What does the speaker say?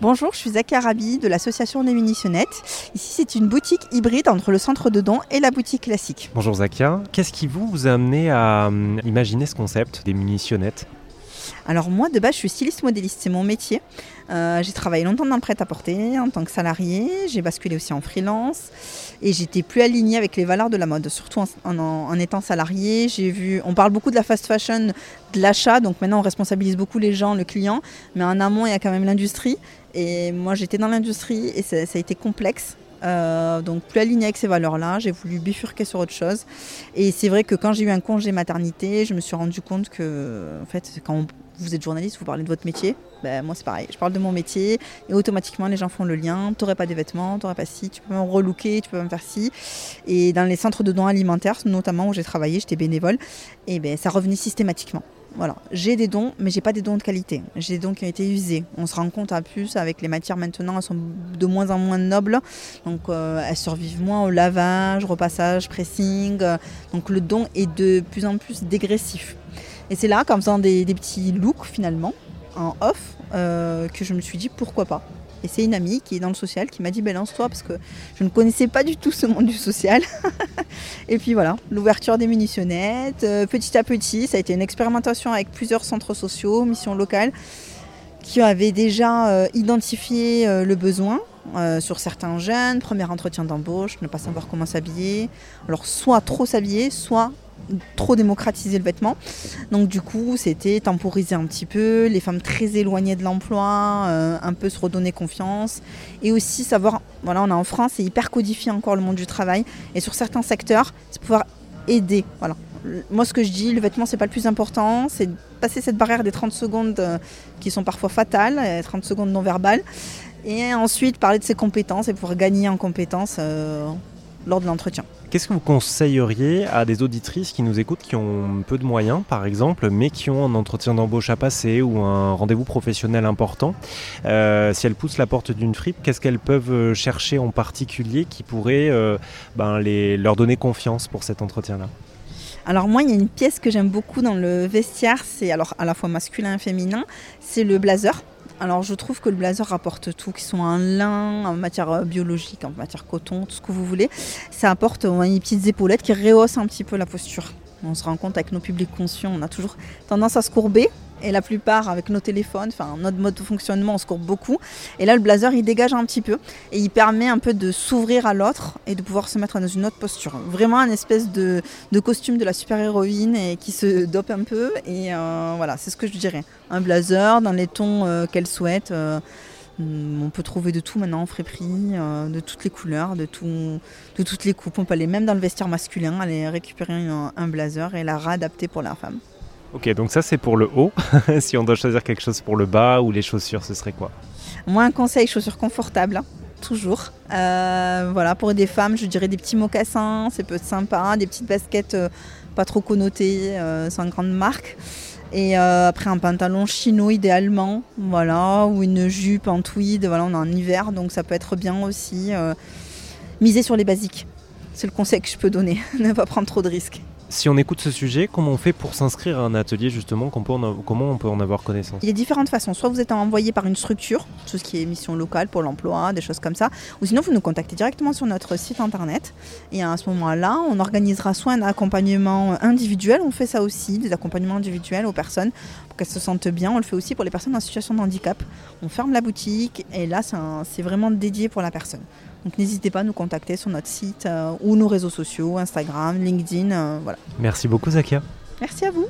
Bonjour, je suis Zaki Arabi de l'association des Munitionnettes. Ici, c'est une boutique hybride entre le centre de dons et la boutique classique. Bonjour Zakia, qu'est-ce qui vous, vous a amené à hum, imaginer ce concept des munitionnettes alors moi de base je suis styliste modéliste, c'est mon métier. Euh, j'ai travaillé longtemps dans le prêt-à-porter en tant que salarié, j'ai basculé aussi en freelance et j'étais plus alignée avec les valeurs de la mode, surtout en, étant salarié. J'ai vu, on parle beaucoup de la fast fashion, de l'achat, donc maintenant on responsabilise beaucoup les gens, le client, mais en amont il y a quand même l'industrie. Et moi j'étais dans l'industrie et ça, a été complexe. Euh, donc plus alignée avec ces valeurs-là, j'ai voulu bifurquer sur autre chose. Et c'est vrai que quand j'ai eu un congé maternité, je me suis rendu compte que en fait, quand vous êtes journaliste, vous parlez de votre métier. Ben, moi, c'est pareil. Je parle de mon métier et automatiquement, les gens font le lien. Tu n'aurais pas des vêtements, tu n'aurais pas ci, tu peux même relooker, tu peux même faire ci. Et dans les centres de dons alimentaires, notamment où j'ai travaillé, j'étais bénévole, et ben, ça revenait systématiquement. Voilà, j'ai des dons, mais j'ai pas des dons de qualité. J'ai des dons qui ont été usés. On se rend compte à plus avec les matières maintenant, elles sont de moins en moins nobles, donc euh, elles survivent moins au lavage, repassage, pressing. donc le don est de plus en plus dégressif. Et c'est là, qu'en faisant des, petits looks finalement, en off, euh, que je me suis dit pourquoi pas. Et c'est une amie qui est dans le social qui m'a dit balance-toi parce que je ne connaissais pas du tout ce monde du social. et puis voilà, l'ouverture des munitionnettes, euh, petit à petit, ça a été une expérimentation avec plusieurs centres sociaux, missions locales, qui avaient déjà euh, identifié le besoin. Sur certains jeunes, premier entretien d'embauche, ne pas savoir comment s'habiller. Alors soit trop s'habiller, soit trop démocratiser le vêtement. Donc du coup, c'était temporiser un petit peu, les femmes très éloignées de l'emploi, euh, un peu se redonner confiance. Et aussi savoir, voilà, on est en France, c'est hyper codifié encore le monde du travail. Et sur certains secteurs, c'est pouvoir aider. Voilà. Moi, ce que je dis, le vêtement, c'est pas le plus important, c'est passer cette barrière des 30 secondes euh, qui sont parfois fatales, 30 secondes non verbales. Et ensuite, parler de ses compétences et pouvoir gagner en compétences euh, lors de l'entretien. Qu'est-ce que vous conseilleriez à des auditrices qui nous écoutent, qui ont peu de moyens par exemple, mais qui ont un entretien d'embauche à passer ou un rendez-vous professionnel important euh, Si elles poussent la porte d'une fripe, qu'est-ce qu'elles peuvent chercher en particulier qui pourrait euh, ben, les, leur donner confiance pour cet entretien-là? Alors moi, il y a une pièce que j'aime beaucoup dans le vestiaire, c'est alors à la fois masculin et féminin, c'est le blazer. Alors je trouve que le blazer rapporte tout, qu'ils sont en lin, en matière euh, biologique, en matière coton, tout ce que vous voulez. Ça apporte une petites épaulettes qui rehaussent un petit peu la posture. On se rend compte avec nos publics conscients, on a toujours tendance à se courber. Et la plupart, avec nos téléphones, enfin notre mode de fonctionnement, on se courbe beaucoup. Et là, le blazer, il dégage un petit peu et il permet un peu de s'ouvrir à l'autre et de pouvoir se mettre dans une autre posture. Vraiment un espèce de, costume de la super-héroïne et qui se dope un peu. Et euh, voilà, c'est ce que je dirais. Un blazer dans les tons euh, qu'elle souhaite. Euh, on peut trouver de tout maintenant en friperie, de toutes les couleurs, de, tout, de toutes les coupes. On peut aller même dans le vestiaire masculin, aller récupérer un, un blazer et la réadapter pour la femme. Ok, donc ça c'est pour le haut. si on doit choisir quelque chose pour le bas ou les chaussures, ce serait quoi? Moi, un conseil, chaussures confortables, hein, toujours. Euh, voilà, pour des femmes, je dirais des petits mocassins, c'est peut être sympa, des petites baskets euh, pas trop connotées, euh, sans grande marque. Et après un pantalon chino idéalement, voilà, ou une jupe en tweed, voilà, on est en hiver, donc ça peut être bien aussi. miser sur les basiques, c'est le conseil que je peux donner, ne pas prendre trop de risques. Si on écoute ce sujet, comment on fait pour s'inscrire à un atelier justement Comment on peut en avoir connaissance? Il y a différentes façons. Soit vous êtes envoyé par une structure, tout ce qui est mission locale pour l'emploi, des choses comme ça, ou sinon vous nous contactez directement sur notre site internet. Et à ce moment-là, on organisera soit un accompagnement individuel, on fait ça aussi, des accompagnements individuels aux personnes pour qu'elles se sentent bien. On le fait aussi pour les personnes en situation de handicap. On ferme la boutique et là c'est vraiment dédié pour la personne. Donc n'hésitez pas à nous contacter sur notre site euh, ou nos réseaux sociaux, Instagram, LinkedIn. Euh, voilà. Merci beaucoup Zakia. Merci à vous.